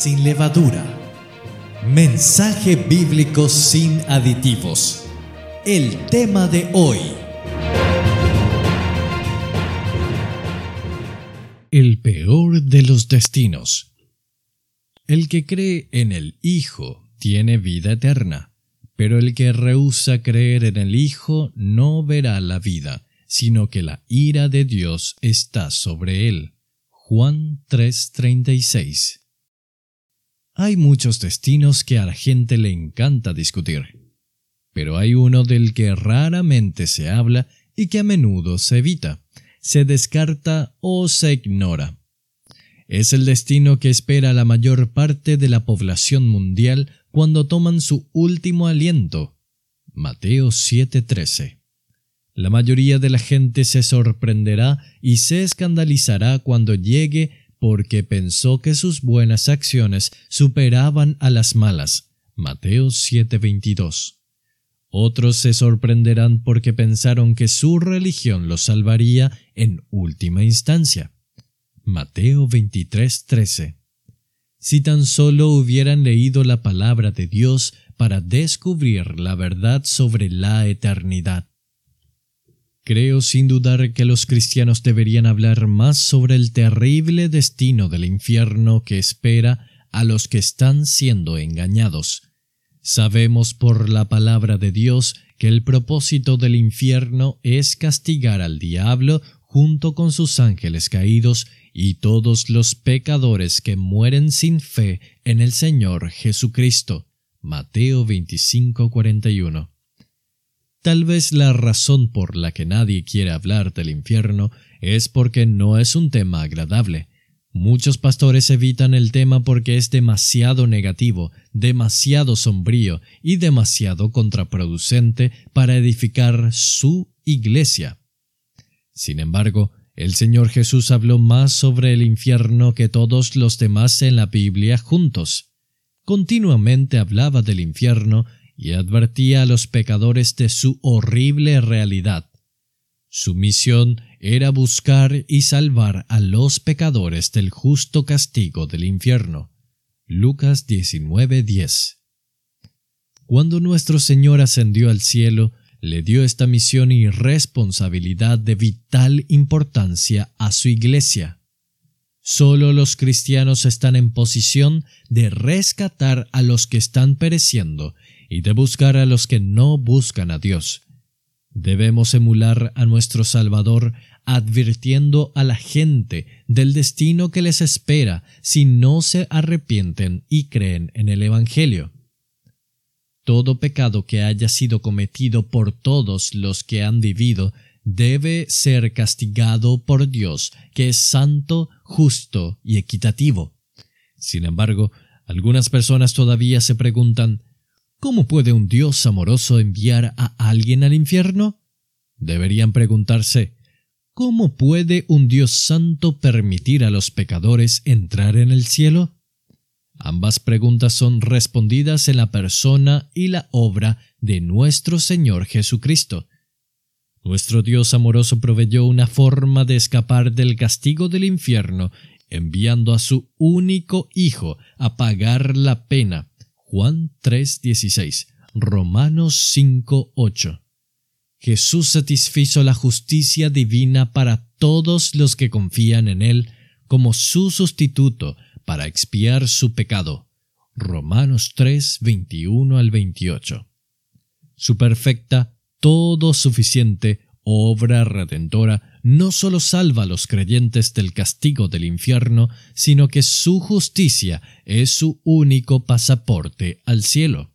sin levadura. Mensaje bíblico sin aditivos. El tema de hoy. El peor de los destinos. El que cree en el Hijo tiene vida eterna, pero el que rehúsa creer en el Hijo no verá la vida, sino que la ira de Dios está sobre él. Juan 3:36 Hay muchos destinos que a la gente le encanta discutir, pero hay uno del que raramente se habla y que a menudo se evita, se descarta o se ignora. Es el destino que espera la mayor parte de la población mundial cuando toman su último aliento. Mateo 7:13 la mayoría de la gente se sorprenderá y se escandalizará cuando llegue porque pensó que sus buenas acciones superaban a las malas. Mateo 7:22. Otros se sorprenderán porque pensaron que su religión los salvaría en última instancia. Mateo 23:13. Si tan solo hubieran leído la palabra de Dios para descubrir la verdad sobre la eternidad. Creo sin dudar que los cristianos deberían hablar más sobre el terrible destino del infierno que espera a los que están siendo engañados. Sabemos por la palabra de Dios que el propósito del infierno es castigar al diablo junto con sus ángeles caídos y todos los pecadores que mueren sin fe en el Señor Jesucristo. Mateo 25:41 Tal vez la razón por la que nadie quiere hablar del infierno es porque no es un tema agradable. Muchos pastores evitan el tema porque es demasiado negativo, demasiado sombrío y demasiado contraproducente para edificar su iglesia. Sin embargo, el Señor Jesús habló más sobre el infierno que todos los demás en la Biblia juntos. Continuamente hablaba del infierno y advertía a los pecadores de su horrible realidad. Su misión era buscar y salvar a los pecadores del justo castigo del infierno. Lucas 19:10 Cuando nuestro Señor ascendió al cielo, le dio esta misión y responsabilidad de vital importancia a su iglesia. Solo los cristianos están en posición de rescatar a los que están pereciendo y de buscar a los que no buscan a Dios. Debemos emular a nuestro Salvador advirtiendo a la gente del destino que les espera si no se arrepienten y creen en el Evangelio. Todo pecado que haya sido cometido por todos los que han vivido debe ser castigado por Dios, que es santo, justo y equitativo. Sin embargo, algunas personas todavía se preguntan ¿Cómo puede un Dios amoroso enviar a alguien al infierno? Deberían preguntarse, ¿cómo puede un Dios santo permitir a los pecadores entrar en el cielo? Ambas preguntas son respondidas en la persona y la obra de nuestro Señor Jesucristo. Nuestro Dios amoroso proveyó una forma de escapar del castigo del infierno, enviando a su único Hijo a pagar la pena Juan 3:16, Romanos 5:8. Jesús satisfizo la justicia divina para todos los que confían en Él como su sustituto para expiar su pecado. Romanos 3, 21 al 28. Su perfecta, todo suficiente obra redentora no solo salva a los creyentes del castigo del infierno, sino que su justicia es su único pasaporte al cielo.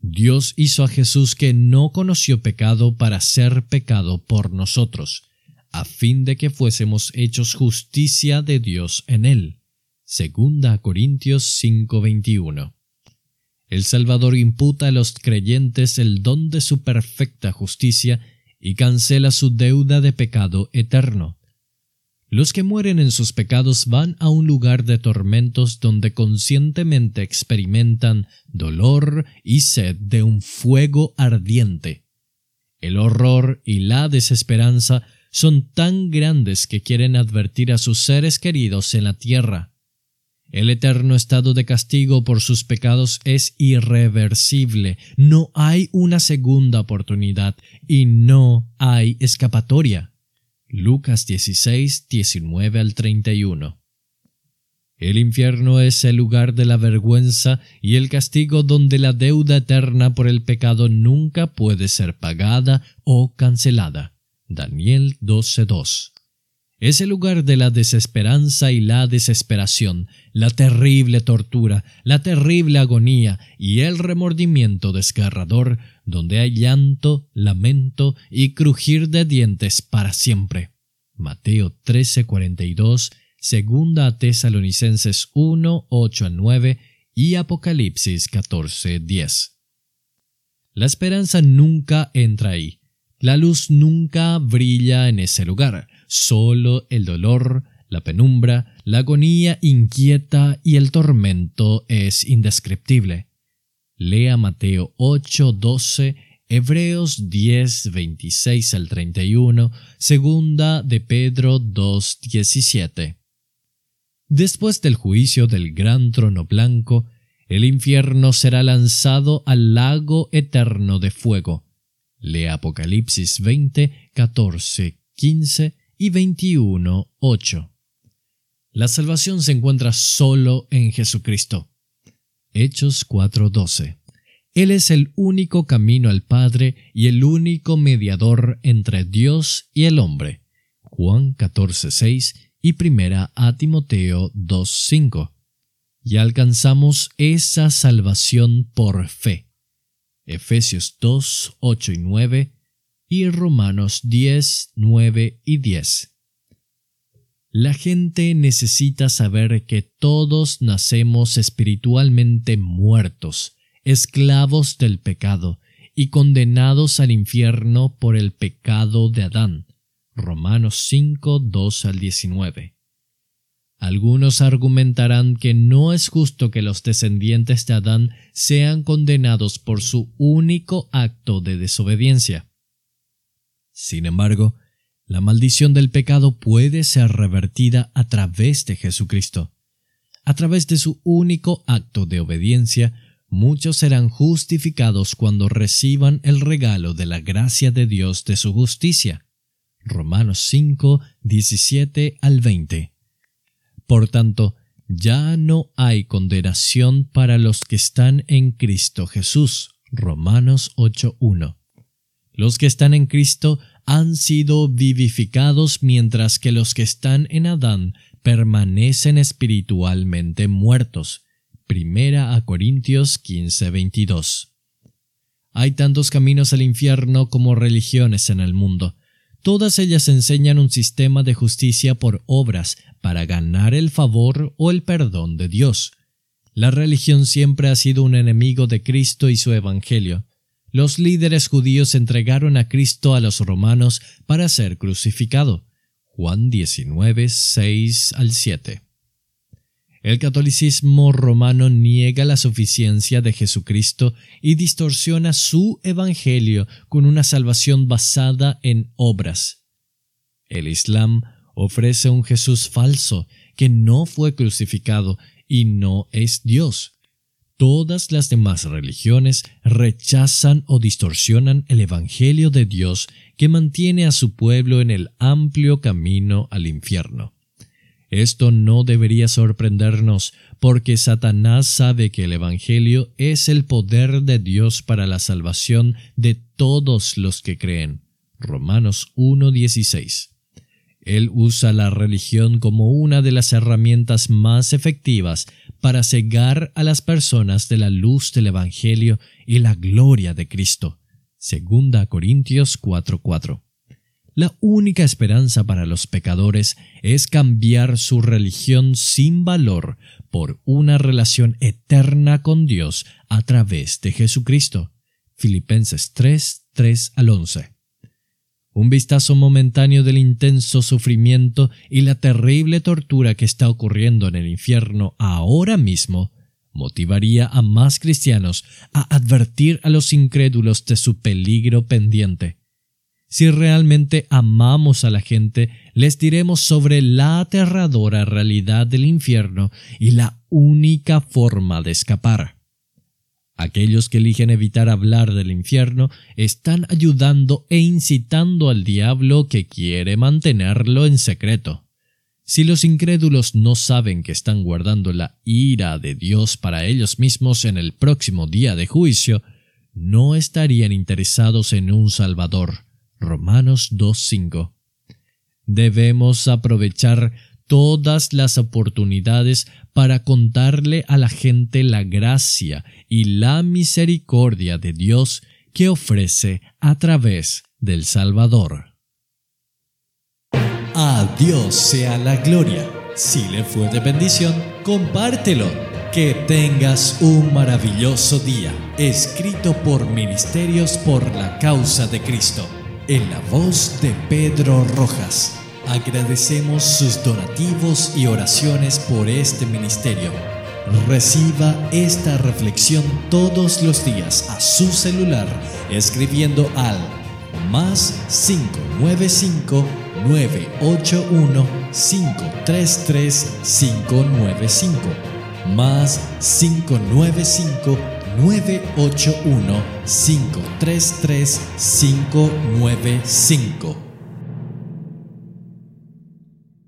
Dios hizo a Jesús que no conoció pecado para ser pecado por nosotros, a fin de que fuésemos hechos justicia de Dios en él. Segunda Corintios 5:21. El Salvador imputa a los creyentes el don de su perfecta justicia y cancela su deuda de pecado eterno. Los que mueren en sus pecados van a un lugar de tormentos donde conscientemente experimentan dolor y sed de un fuego ardiente. El horror y la desesperanza son tan grandes que quieren advertir a sus seres queridos en la tierra. El eterno estado de castigo por sus pecados es irreversible. No hay una segunda oportunidad y no hay escapatoria. Lucas 16, 19 al 31. El infierno es el lugar de la vergüenza y el castigo donde la deuda eterna por el pecado nunca puede ser pagada o cancelada. Daniel 12:2 es el lugar de la desesperanza y la desesperación, la terrible tortura, la terrible agonía y el remordimiento desgarrador, donde hay llanto, lamento y crujir de dientes para siempre. Mateo 13:42, Segunda a Tesalonicenses 1, 8 9 y Apocalipsis 14, 10. La esperanza nunca entra ahí. La luz nunca brilla en ese lugar. Solo el dolor, la penumbra, la agonía inquieta y el tormento es indescriptible. Lea Mateo 8, 12, Hebreos 10, 26 al 31, segunda de Pedro 2, 17. Después del juicio del gran trono blanco, el infierno será lanzado al lago eterno de fuego. Lea Apocalipsis 20, 14, 15 y 21.8. La salvación se encuentra solo en Jesucristo. Hechos 4:12. Él es el único camino al Padre y el único mediador entre Dios y el hombre. Juan 14:6 y primera a Timoteo 2:5. Y alcanzamos esa salvación por fe. Efesios 2, 8 y 9 y Romanos 10, 9 y 10. La gente necesita saber que todos nacemos espiritualmente muertos, esclavos del pecado y condenados al infierno por el pecado de Adán. Romanos 5, 2 al 19. Algunos argumentarán que no es justo que los descendientes de Adán sean condenados por su único acto de desobediencia. Sin embargo, la maldición del pecado puede ser revertida a través de Jesucristo. A través de su único acto de obediencia, muchos serán justificados cuando reciban el regalo de la gracia de Dios de su justicia. Romanos 5, 17 al 20. Por tanto, ya no hay condenación para los que están en Cristo Jesús. Romanos 8.1. Los que están en Cristo han sido vivificados mientras que los que están en Adán permanecen espiritualmente muertos. Primera a Corintios 15:22. Hay tantos caminos al infierno como religiones en el mundo. Todas ellas enseñan un sistema de justicia por obras para ganar el favor o el perdón de Dios. La religión siempre ha sido un enemigo de Cristo y su Evangelio los líderes judíos entregaron a Cristo a los romanos para ser crucificado. Juan 19, 6 al 7. El catolicismo romano niega la suficiencia de Jesucristo y distorsiona su evangelio con una salvación basada en obras. El Islam ofrece un Jesús falso que no fue crucificado y no es Dios. Todas las demás religiones rechazan o distorsionan el Evangelio de Dios que mantiene a su pueblo en el amplio camino al infierno. Esto no debería sorprendernos, porque Satanás sabe que el Evangelio es el poder de Dios para la salvación de todos los que creen. Romanos 1.16. Él usa la religión como una de las herramientas más efectivas para cegar a las personas de la luz del Evangelio y la gloria de Cristo. Segunda Corintios 4:4. La única esperanza para los pecadores es cambiar su religión sin valor por una relación eterna con Dios a través de Jesucristo. Filipenses 3, 3 al 11. Un vistazo momentáneo del intenso sufrimiento y la terrible tortura que está ocurriendo en el infierno ahora mismo motivaría a más cristianos a advertir a los incrédulos de su peligro pendiente. Si realmente amamos a la gente, les diremos sobre la aterradora realidad del infierno y la única forma de escapar. Aquellos que eligen evitar hablar del infierno están ayudando e incitando al diablo que quiere mantenerlo en secreto. Si los incrédulos no saben que están guardando la ira de Dios para ellos mismos en el próximo día de juicio, no estarían interesados en un Salvador. Romanos 2.5. Debemos aprovechar todas las oportunidades para contarle a la gente la gracia y la misericordia de Dios que ofrece a través del Salvador. A Dios sea la gloria. Si le fue de bendición, compártelo. Que tengas un maravilloso día. Escrito por Ministerios por la Causa de Cristo. En la voz de Pedro Rojas. Agradecemos sus donativos y oraciones por este ministerio. Reciba esta reflexión todos los días a su celular escribiendo al más 595 981 533 595 más 595 981 533 595